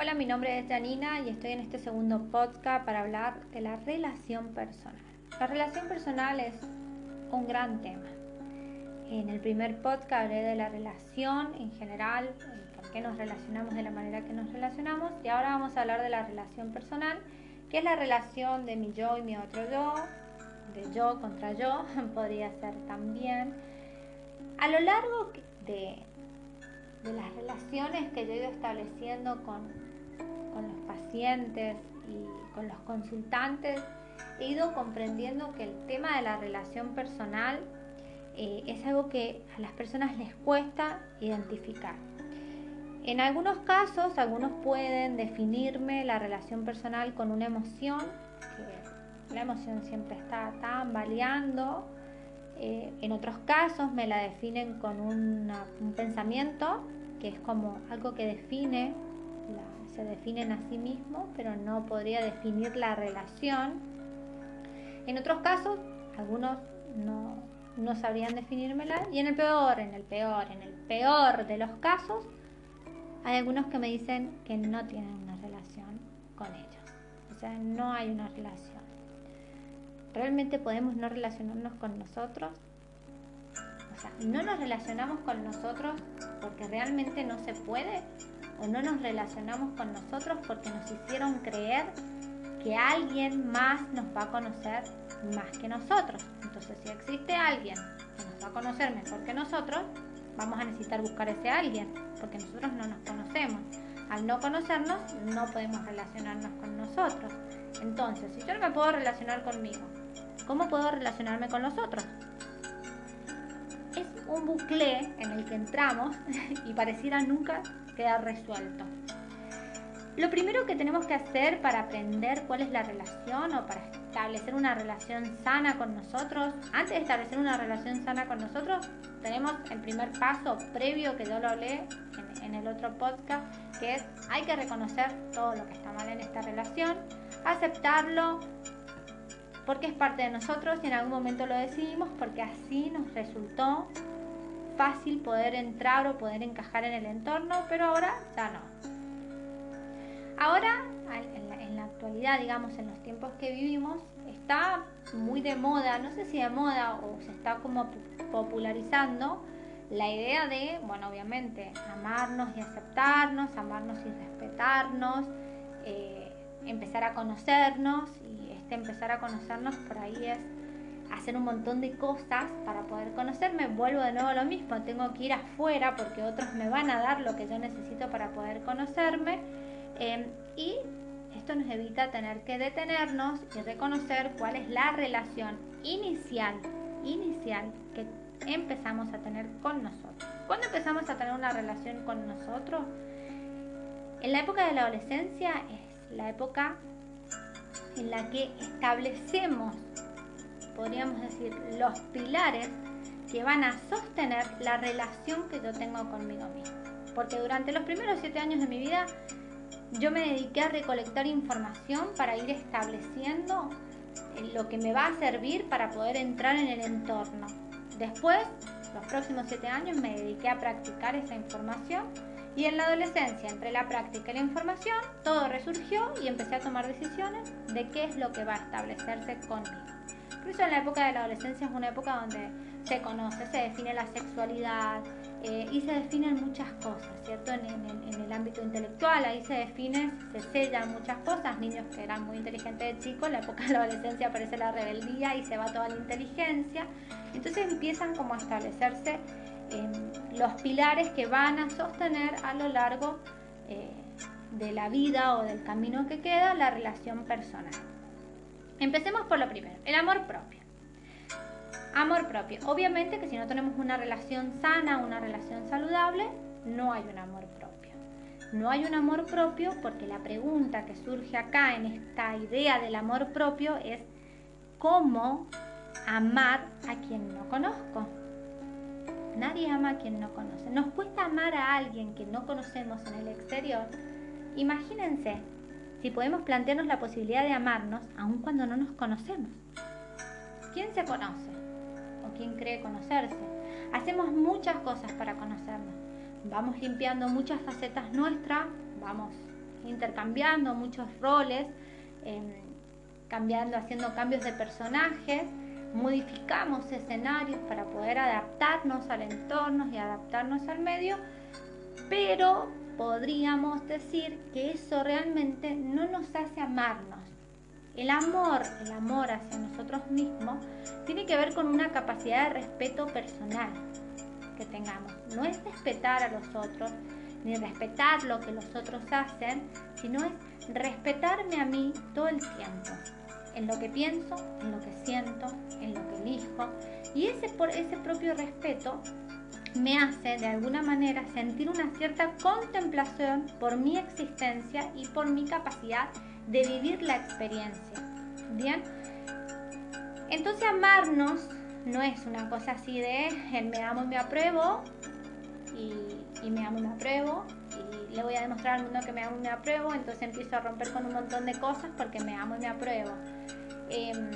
Hola, mi nombre es Janina y estoy en este segundo podcast para hablar de la relación personal. La relación personal es un gran tema. En el primer podcast hablé de la relación en general, por qué nos relacionamos de la manera que nos relacionamos y ahora vamos a hablar de la relación personal, que es la relación de mi yo y mi otro yo, de yo contra yo, podría ser también. A lo largo de, de las relaciones que yo he ido estableciendo con pacientes y con los consultantes, he ido comprendiendo que el tema de la relación personal eh, es algo que a las personas les cuesta identificar. En algunos casos, algunos pueden definirme la relación personal con una emoción, que la emoción siempre está tambaleando. Eh, en otros casos me la definen con un pensamiento, que es como algo que define se definen a sí mismos, pero no podría definir la relación. En otros casos, algunos no, no sabrían definírmela. Y en el peor, en el peor, en el peor de los casos, hay algunos que me dicen que no tienen una relación con ellos. O sea, no hay una relación. ¿Realmente podemos no relacionarnos con nosotros? O sea, no nos relacionamos con nosotros porque realmente no se puede o no nos relacionamos con nosotros porque nos hicieron creer que alguien más nos va a conocer más que nosotros. Entonces, si existe alguien que nos va a conocer mejor que nosotros, vamos a necesitar buscar ese alguien, porque nosotros no nos conocemos. Al no conocernos, no podemos relacionarnos con nosotros. Entonces, si yo no me puedo relacionar conmigo, ¿cómo puedo relacionarme con los otros? Es un bucle en el que entramos y pareciera nunca queda resuelto. Lo primero que tenemos que hacer para aprender cuál es la relación o para establecer una relación sana con nosotros, antes de establecer una relación sana con nosotros, tenemos el primer paso previo que yo lo hablé en, el otro podcast, que es hay que reconocer todo lo que está mal en esta relación, aceptarlo, porque es parte de nosotros y en algún momento lo decidimos porque así nos resultó fácil poder entrar o poder encajar en el entorno, pero ahora ya no. Ahora, en la, actualidad, digamos, en los tiempos que vivimos, está muy de moda, no sé si de moda o se está como popularizando la idea de, bueno, obviamente, amarnos y aceptarnos, amarnos y respetarnos, eh, empezar a conocernos y este empezar a conocernos por ahí es hacer un montón de cosas para poder conocerme, vuelvo de nuevo a lo mismo, tengo que ir afuera porque otros me van a dar lo que yo necesito para poder conocerme em, y esto nos evita tener que detenernos y reconocer cuál es la relación inicial, inicial que empezamos a tener con nosotros. ¿Cuándo empezamos a tener una relación con nosotros? En la época de la adolescencia es la época en la que establecemos podríamos decir, los pilares que van a sostener la relación que yo tengo conmigo mismo. Porque durante los primeros siete años de mi vida yo me dediqué a recolectar información para ir estableciendo eh, lo que me va a servir para poder entrar en el entorno. Después, los próximos siete años me dediqué a practicar esa información y en la adolescencia, entre la práctica y la información, todo resurgió y empecé a tomar decisiones de qué es lo que va a establecerse conmigo. Eso en la época de la adolescencia es una época donde se conoce, se define la sexualidad eh, y se definen muchas cosas, ¿cierto? En, el ámbito intelectual, ahí se definen, se sellan muchas cosas. Niños que eran muy inteligentes de chicos, en la época de la adolescencia aparece la rebeldía y se va toda la inteligencia. Entonces empiezan como a establecerse em, los pilares que van a sostener a lo largo eh, de la vida o del camino que queda la relación personal. Empecemos por lo primero, el amor propio. Amor propio. Obviamente que si no tenemos una relación sana, una relación saludable, no hay un amor propio. No hay un amor propio porque la pregunta que surge acá en esta idea del amor propio es cómo amar a quien no conozco. Nadie ama a quien no conoce. Nos cuesta amar a alguien que no conocemos en el exterior. Imagínense si podemos plantearnos la posibilidad de amarnos aun cuando no nos conocemos. ¿Quién se conoce? ¿O quién cree conocerse? Hacemos muchas cosas para conocernos. Vamos limpiando muchas facetas nuestras, vamos intercambiando muchos roles, em, cambiando, haciendo cambios de personajes, modificamos escenarios para poder adaptarnos al entorno y adaptarnos al medio, pero podríamos decir que eso realmente no nos hace amarnos. El amor, el amor hacia nosotros mismos, tiene que ver con una capacidad de respeto personal que tengamos. No es respetar a los otros, ni respetar lo que los otros hacen, sino es respetarme a mí todo el tiempo, en lo que pienso, en lo que siento, en lo que elijo. Y ese, por ese propio respeto me hace de alguna manera sentir una cierta contemplación por mi existencia y por mi capacidad de vivir la experiencia. Bien, entonces amarnos no es una cosa así de el me amo y me apruebo y, y me amo y me apruebo y le voy a demostrar al mundo que me amo y me apruebo, entonces empiezo a romper con un montón de cosas porque me amo y me apruebo. Em,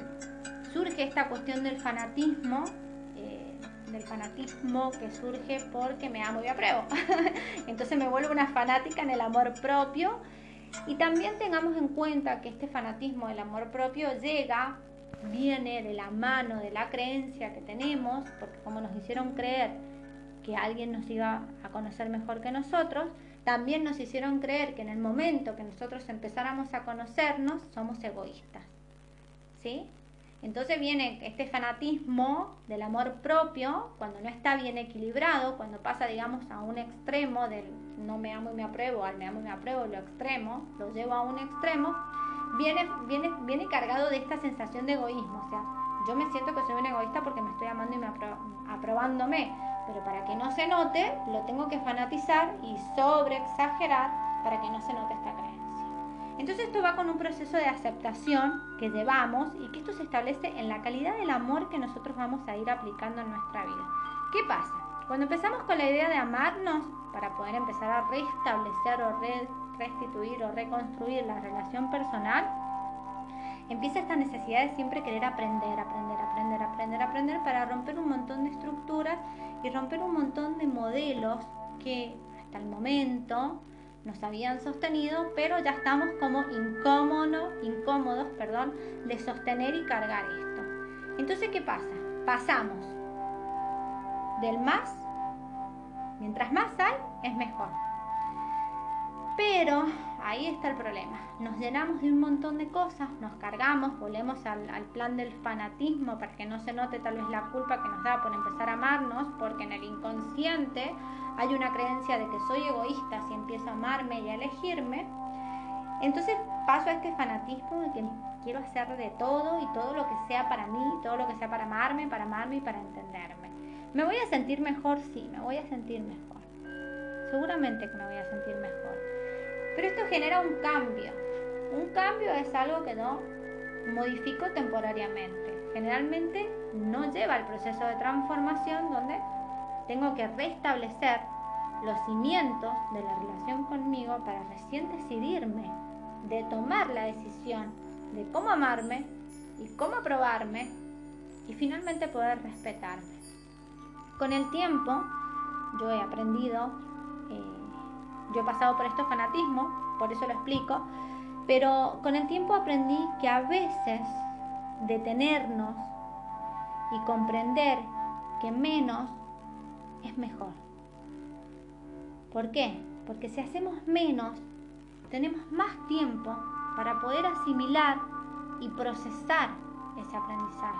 surge esta cuestión del fanatismo, del fanatismo que surge porque me amo y apruebo. entonces me vuelvo una fanática en el amor propio. Y también tengamos en cuenta que este fanatismo del amor propio llega, viene de la mano de la creencia que tenemos, porque como nos hicieron creer que alguien nos iba a conocer mejor que nosotros, también nos hicieron creer que en el momento que nosotros empezáramos a conocernos, somos egoístas. ¿Sí? Entonces viene este fanatismo del amor propio, cuando no está bien equilibrado, cuando pasa, digamos, a un extremo del no me amo y me apruebo, al me amo y me apruebo, lo extremo, lo llevo a un extremo, viene, viene, viene cargado de esta sensación de egoísmo. O sea, yo me siento que soy un egoísta porque me estoy amando y me aprobándome, pero para que no se note, lo tengo que fanatizar y sobre exagerar para que no se note esta creencia. Entonces esto va con un proceso de aceptación que llevamos y que esto se establece en la calidad del amor que nosotros vamos a ir aplicando en nuestra vida. ¿Qué pasa? Cuando empezamos con la idea de amarnos para poder empezar a restablecer o restituir o reconstruir la relación personal, empieza esta necesidad de siempre querer aprender, aprender, aprender, aprender, aprender para romper un montón de estructuras y romper un montón de modelos que hasta el momento nos habían sostenido, pero ya estamos como incómodos, incómodos perdón, de sostener y cargar esto. Entonces, ¿qué pasa? Pasamos del más, mientras más hay, es mejor. Pero ahí está el problema. Nos llenamos de un montón de cosas, nos cargamos, volvemos al, plan del fanatismo para que no se note tal vez la culpa que nos da por empezar a amarnos, porque en el inconsciente hay una creencia de que soy egoísta si empiezo a amarme y a elegirme. Entonces paso a este fanatismo de que quiero hacer de todo y todo lo que sea para mí, todo lo que sea para amarme, para amarme y para entenderme. ¿Me voy a sentir mejor? Sí, me voy a sentir mejor. Seguramente que me voy a sentir mejor. Pero esto genera un cambio. Un cambio es algo que no modifico temporariamente. Generalmente no lleva al proceso de transformación donde tengo que restablecer los cimientos de la relación conmigo para recién decidirme, de tomar la decisión de cómo amarme y cómo aprobarme y finalmente poder respetarme. Con el tiempo yo he aprendido, eh, yo he pasado por estos fanatismos, por eso lo explico, pero con el tiempo aprendí que a veces detenernos y comprender que menos es mejor. ¿Por qué? Porque si hacemos menos, tenemos más tiempo para poder asimilar y procesar ese aprendizaje.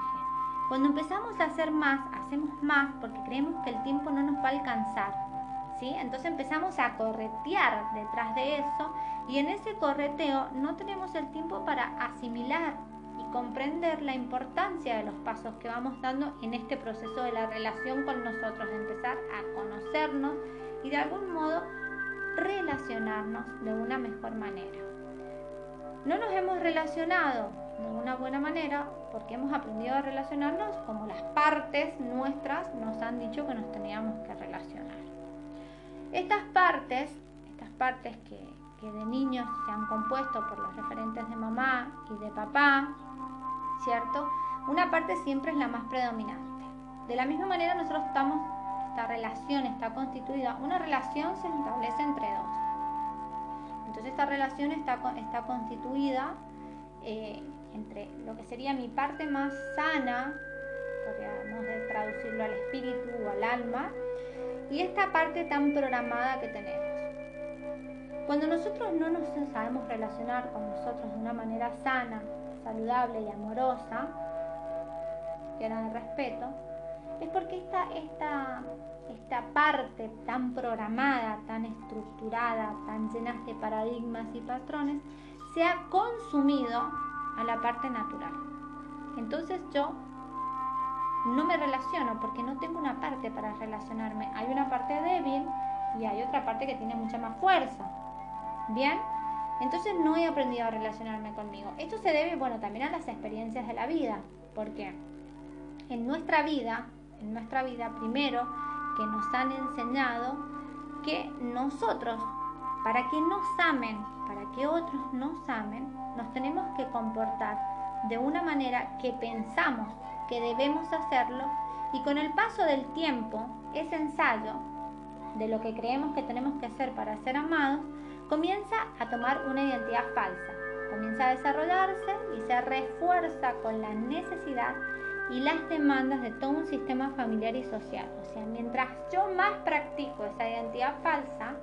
Cuando empezamos a hacer más, hacemos más porque creemos que el tiempo no nos va a alcanzar. Entonces empezamos a corretear detrás de eso y en ese correteo no tenemos el tiempo para asimilar comprender la importancia de los pasos que vamos dando en este proceso de la relación con nosotros, de empezar a conocernos y de algún modo relacionarnos de una mejor manera. No nos hemos relacionado de una buena manera porque hemos aprendido a relacionarnos como las partes nuestras nos han dicho que nos teníamos que relacionar. Estas partes, estas partes que, de niños se han compuesto por los referentes de mamá y de papá, ¿cierto? Una parte siempre es la más predominante. De la misma manera nosotros estamos, esta relación está constituida, una relación se establece entre dos. Entonces Entonces esta relación está, está constituida eh, entre lo que sería mi parte más sana, podríamos traducirlo al espíritu o al alma, y esta parte tan programada que tenemos. Cuando nosotros no nos sabemos relacionar con nosotros de una manera sana, saludable y amorosa, llena de respeto, es porque esta, esta, esta parte tan programada, tan estructurada, tan llena de paradigmas y patrones, se ha consumido a la parte natural. Entonces yo no me relaciono porque no tengo una parte para relacionarme. Hay una parte débil y hay otra parte que tiene mucha más fuerza. Bien, entonces no he aprendido a relacionarme conmigo. Esto se debe, bueno, también a las experiencias de la vida, porque en nuestra vida, en nuestra vida primero, que nos han enseñado que nosotros, para que nos amen, para que otros nos amen, nos tenemos que comportar de una manera que pensamos que debemos hacerlo y con el paso del tiempo, ese ensayo de lo que creemos que tenemos que hacer para ser amados, comienza a tomar una identidad falsa, comienza a desarrollarse y se refuerza con la necesidad y las demandas de todo un sistema familiar y social. O sea, mientras yo más practico esa identidad falsa,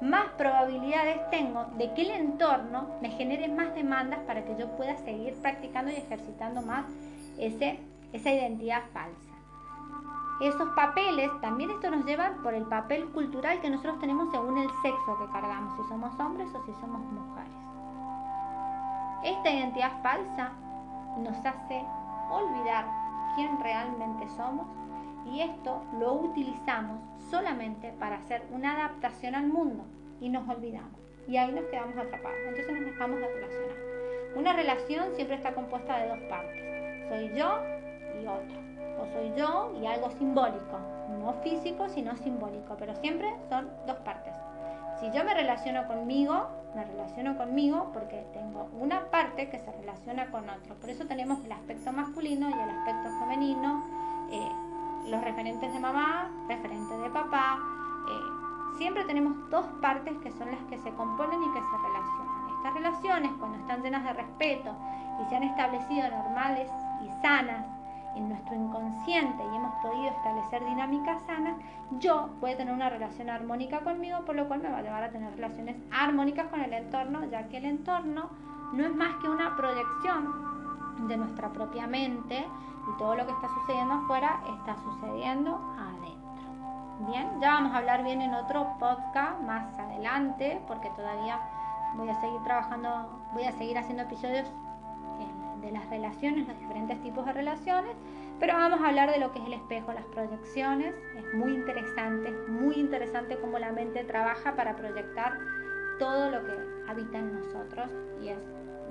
más probabilidades tengo de que el entorno me genere más demandas para que yo pueda seguir practicando y ejercitando más ese, esa identidad falsa. Esos papeles, también esto nos lleva por el papel cultural que nosotros tenemos según el sexo que cargamos, si somos hombres o si somos mujeres. Esta identidad falsa nos hace olvidar quién realmente somos y esto lo utilizamos solamente para hacer una adaptación al mundo y nos olvidamos y ahí nos quedamos atrapados. Entonces nos dejamos de relacionar. Una relación siempre está compuesta de dos partes. Soy yo y otro. O soy yo y algo simbólico. No físico, sino simbólico. Pero siempre son dos partes. Si yo me relaciono conmigo, me relaciono conmigo porque tengo una parte que se relaciona con otro. Por eso tenemos el aspecto masculino y el aspecto femenino, eh, los referentes de mamá, referentes de papá. Eh, siempre tenemos dos partes que son las que se componen y que se relacionan. Estas relaciones, cuando están llenas de respeto y se han establecido normales y sanas en nuestro inconsciente y hemos podido establecer dinámicas sanas, yo voy a tener una relación armónica conmigo, por lo cual me va a llevar a tener relaciones armónicas con el entorno, ya que el entorno no es más que una proyección de nuestra propia mente y todo lo que está sucediendo afuera está sucediendo adentro. Bien, ya vamos a hablar bien en otro podcast más adelante, porque todavía voy a seguir trabajando, voy a seguir haciendo episodios de las relaciones, los diferentes tipos de relaciones, pero vamos a hablar de lo que es el espejo, las proyecciones. Es muy interesante, muy interesante cómo la mente trabaja para proyectar todo lo que habita en nosotros y es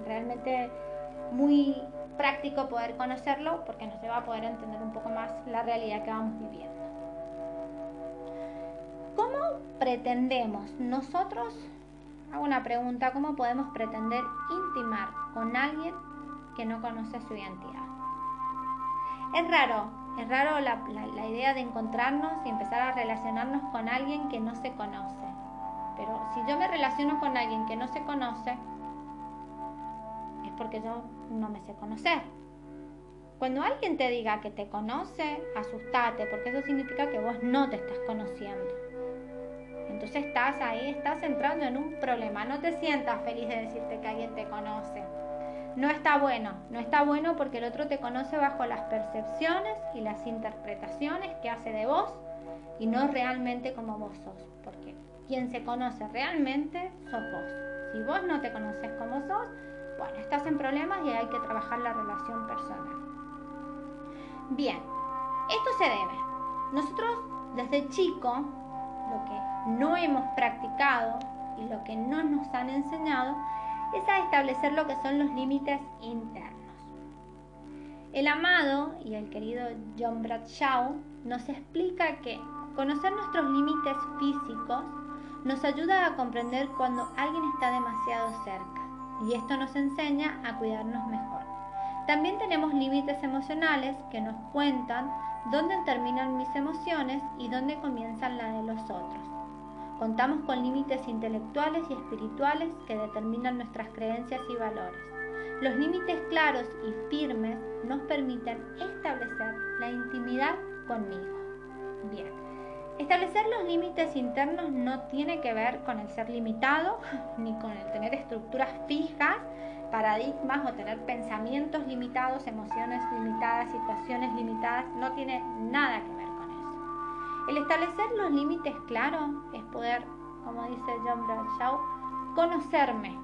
realmente muy práctico poder conocerlo porque nos lleva a poder entender un poco más la realidad que vamos viviendo. ¿Cómo pretendemos nosotros, hago una pregunta, cómo podemos pretender intimar con alguien que no conoce su identidad. Es raro, es raro la, idea de encontrarnos y empezar a relacionarnos con alguien que no se conoce. Pero si yo me relaciono con alguien que no se conoce, es porque yo no me sé conocer. Cuando alguien te diga que te conoce, asustate, porque eso significa que vos no te estás conociendo. Entonces estás ahí, estás entrando en un problema. No te sientas feliz de decirte que alguien te conoce no está bueno. No está bueno porque el otro te conoce bajo las percepciones y las interpretaciones que hace de vos y no realmente como vos sos. Porque quien se conoce realmente sos vos. Si vos no te conoces como sos, bueno, estás en problemas y hay que trabajar la relación personal. Bien, esto se debe. Nosotros desde chico, lo que no hemos practicado y lo que no nos han enseñado es a establecer lo que son los límites internos. El amado y el querido John Bradshaw nos explica que conocer nuestros límites físicos nos ayuda a comprender cuando alguien está demasiado cerca y esto nos enseña a cuidarnos mejor. También tenemos límites emocionales que nos cuentan dónde terminan mis emociones y dónde comienzan las de los otros. Contamos con límites intelectuales y espirituales que determinan nuestras creencias y valores. Los límites claros y firmes nos permiten establecer la intimidad conmigo. Bien, establecer los límites internos no tiene que ver con el ser limitado ni con el tener estructuras fijas, paradigmas o tener pensamientos limitados, emociones limitadas, situaciones limitadas. No tiene nada que ver. El establecer los límites claros es poder, como dice John Bradshaw, conocerme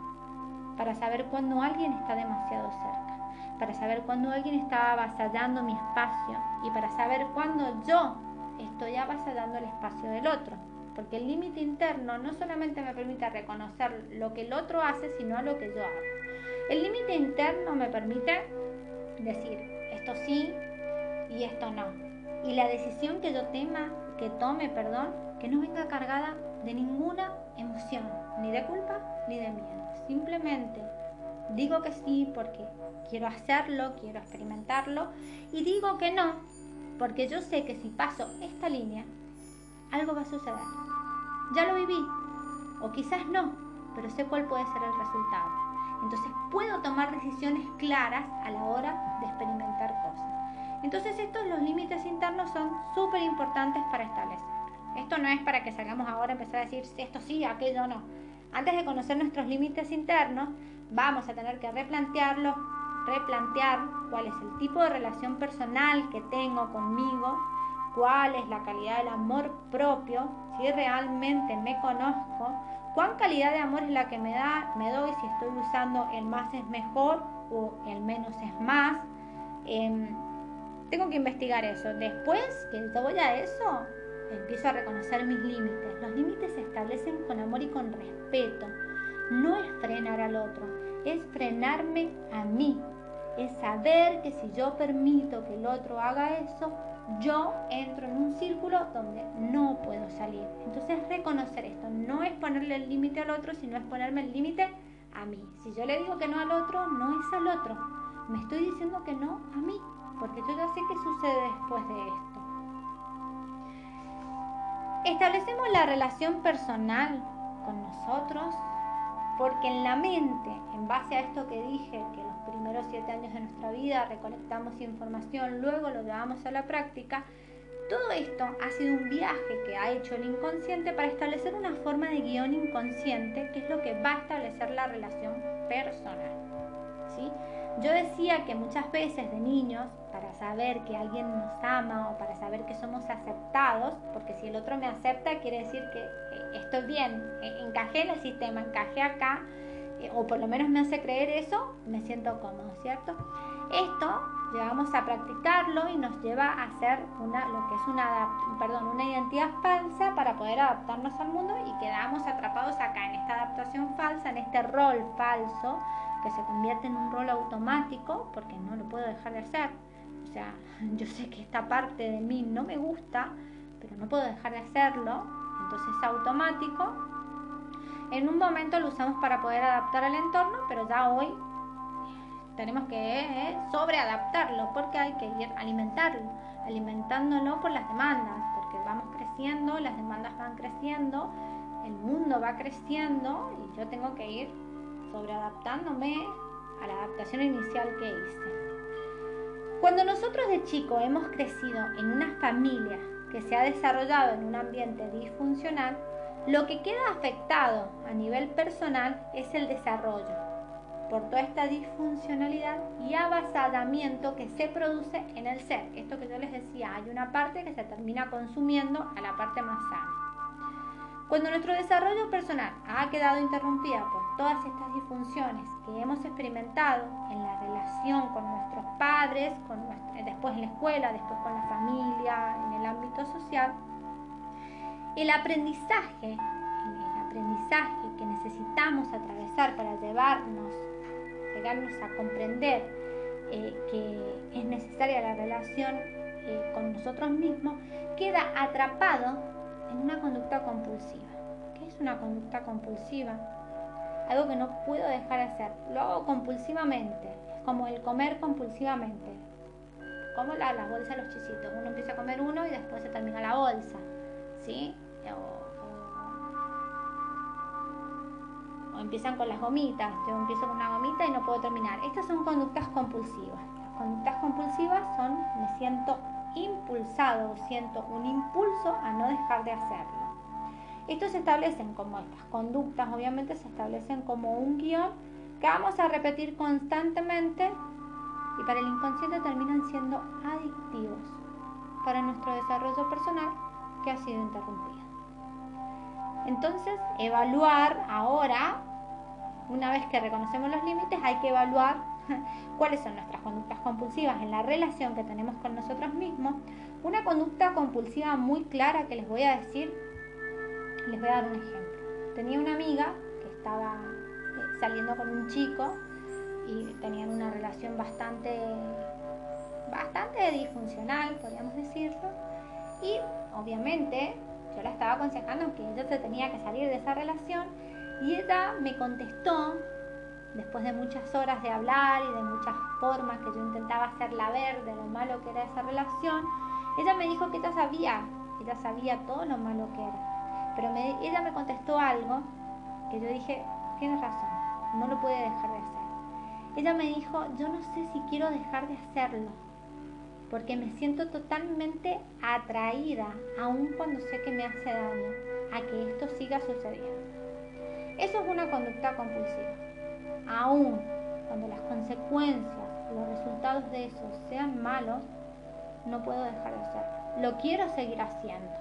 para saber cuándo alguien está demasiado cerca, para saber cuándo alguien está avasallando mi espacio y para saber cuándo yo estoy avasallando el espacio del otro. Porque el límite interno no solamente me permite reconocer lo que el otro hace, sino lo que yo hago. El límite interno me permite decir esto sí y esto no. Y la decisión que yo tema, que tome, perdón, que no venga cargada de ninguna emoción, ni de culpa ni de miedo. Simplemente digo que sí porque quiero hacerlo, quiero experimentarlo y digo que no porque yo sé que si paso esta línea, algo va a suceder. Ya lo viví, o quizás no, pero sé cuál puede ser el resultado. Entonces puedo tomar decisiones claras a la hora de experimentar cosas. Entonces estos los límites internos son súper importantes para establecer. Esto no es para que salgamos ahora a empezar a decir esto sí, aquello no. Antes de conocer nuestros límites internos, vamos a tener que replantearlos, replantear cuál es el tipo de relación personal que tengo conmigo, cuál es la calidad del amor propio, si realmente me conozco, cuán calidad de amor es la que me da, me doy, si estoy usando el más es mejor o el menos es más. Em, tengo que investigar eso. Después que voy a eso, empiezo a reconocer mis límites. Los límites se establecen con amor y con respeto. No es frenar al otro, es frenarme a mí. Es saber que si yo permito que el otro haga eso, yo entro en un círculo donde no puedo salir. Entonces reconocer esto no es ponerle el límite al otro, sino es ponerme el límite a mí. Si yo le digo que no al otro, no es al otro. Me estoy diciendo que no a mí, porque yo ya sé qué sucede después de esto. Establecemos la relación personal con nosotros porque en la mente, en base a esto que dije, que los primeros siete años de nuestra vida recolectamos información, luego lo llevamos a la práctica, todo esto ha sido un viaje que ha hecho el inconsciente para establecer una forma de guion inconsciente que es lo que va a establecer la relación personal. ¿sí? Yo decía que muchas veces de niños, saber que alguien nos ama o para saber que somos aceptados, porque si el otro me acepta quiere decir que estoy bien, eh, encajé en el sistema, encajé acá, eh, o por lo menos me hace creer eso, me siento cómodo, ¿cierto? Esto llegamos a practicarlo y nos lleva a hacer una, lo que es una, perdón, una identidad falsa para poder adaptarnos al mundo y quedamos atrapados acá en esta adaptación falsa, en este rol falso que se convierte en un rol automático porque no lo puedo dejar de hacer. Sea, yo sé que esta parte de mí no me gusta, pero no puedo dejar de hacerlo, entonces es automático. En un momento lo usamos para poder adaptar al entorno, pero ya hoy tenemos que eh, sobreadaptarlo porque hay que ir alimentarlo, alimentándolo por las demandas, porque vamos creciendo, las demandas van creciendo, el mundo va creciendo y yo tengo que ir sobreadaptándome a la adaptación inicial que hice. Cuando nosotros de chico hemos crecido en una familia que se ha desarrollado en un ambiente disfuncional, lo que queda afectado a nivel personal es el desarrollo por toda esta disfuncionalidad y avasallamiento que se produce en el ser. Esto que yo les decía, hay una parte que se termina consumiendo a la parte más sana. Cuando nuestro desarrollo personal ha quedado interrumpida por todas estas disfunciones que hemos experimentado en la relación con nuestros padres, con después en la escuela, después con la familia, en el ámbito social, el aprendizaje, el aprendizaje que necesitamos atravesar para llevarnos, llegarnos a comprender eh, que es necesaria la relación eh, con nosotros mismos, queda atrapado en una conducta compulsiva. ¿Qué es una conducta compulsiva? Algo que no puedo dejar de hacer. Lo hago compulsivamente. Como el comer compulsivamente. Como la, las bolsas, los chisitos. Uno empieza a comer uno y después se termina la bolsa. ¿Sí? empiezan con las gomitas. Yo empiezo con una gomita y no puedo terminar. Estas son conductas compulsivas. Las conductas compulsivas son me siento impulsado, siento un impulso a no dejar de hacerlo. Estos se establecen como estas conductas, obviamente se establecen como un guion que vamos a repetir constantemente y para el inconsciente terminan siendo adictivos para nuestro desarrollo personal que ha sido interrumpido. Entonces, evaluar ahora, una vez que reconocemos los límites, hay que evaluar cuáles son nuestras conductas compulsivas en la relación que tenemos con nosotros mismos. Una conducta compulsiva muy clara que les voy a decir, les voy a dar un ejemplo. Tenía una amiga que estaba saliendo con un chico y tenían una relación bastante bastante disfuncional, podríamos decirlo, y obviamente yo la estaba aconsejando que ella se tenía que salir de esa relación y ella me contestó, después de muchas horas de hablar y de muchas formas que yo intentaba hacerla ver de lo malo que era esa relación, ella me dijo que ella sabía, ella sabía todo lo malo que era. Pero ella me contestó algo que yo dije, tienes razón, no lo puede dejar de hacer. Ella me dijo, yo no sé si quiero dejar de hacerlo, porque me siento totalmente atraída, aun cuando sé que me hace daño, a que esto siga sucediendo. Eso es una conducta compulsiva. Aun cuando las consecuencias, los resultados de eso sean malos, no puedo dejar de hacerlo. Lo quiero seguir haciendo,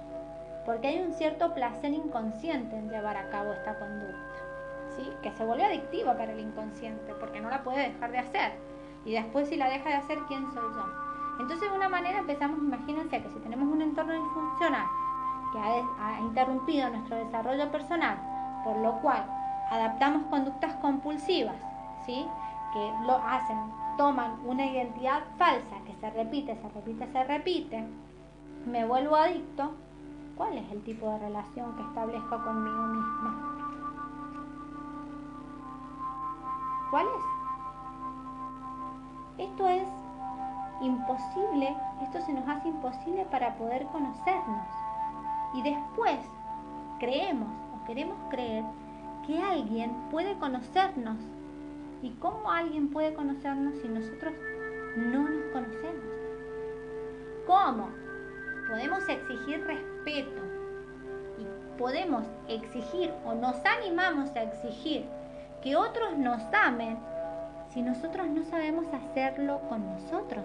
porque hay un cierto placer inconsciente en llevar a cabo esta conducta, que se vuelve adictiva para el inconsciente, porque no la puede dejar de hacer. Y después si la deja de hacer, ¿quién soy yo? Entonces de una manera empezamos, imagínense que si tenemos un entorno disfuncional que ha, interrumpido nuestro desarrollo personal, por lo cual adaptamos conductas compulsivas, ¿sí? que lo hacen, toman una identidad falsa que se repite, se repite, se repite, me vuelvo adicto, ¿cuál es el tipo de relación que establezco conmigo misma? ¿Cuál es? Esto es imposible, esto se nos hace imposible para poder conocernos. Y después creemos o queremos creer que alguien puede conocernos. ¿Y cómo alguien puede conocernos si nosotros no nos conocemos? ¿Cómo? Podemos exigir respeto y podemos exigir o nos animamos a exigir que otros nos amen si nosotros no sabemos hacerlo con nosotros.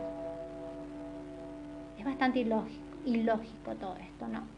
Es bastante ilógico, ilógico todo esto, ¿no?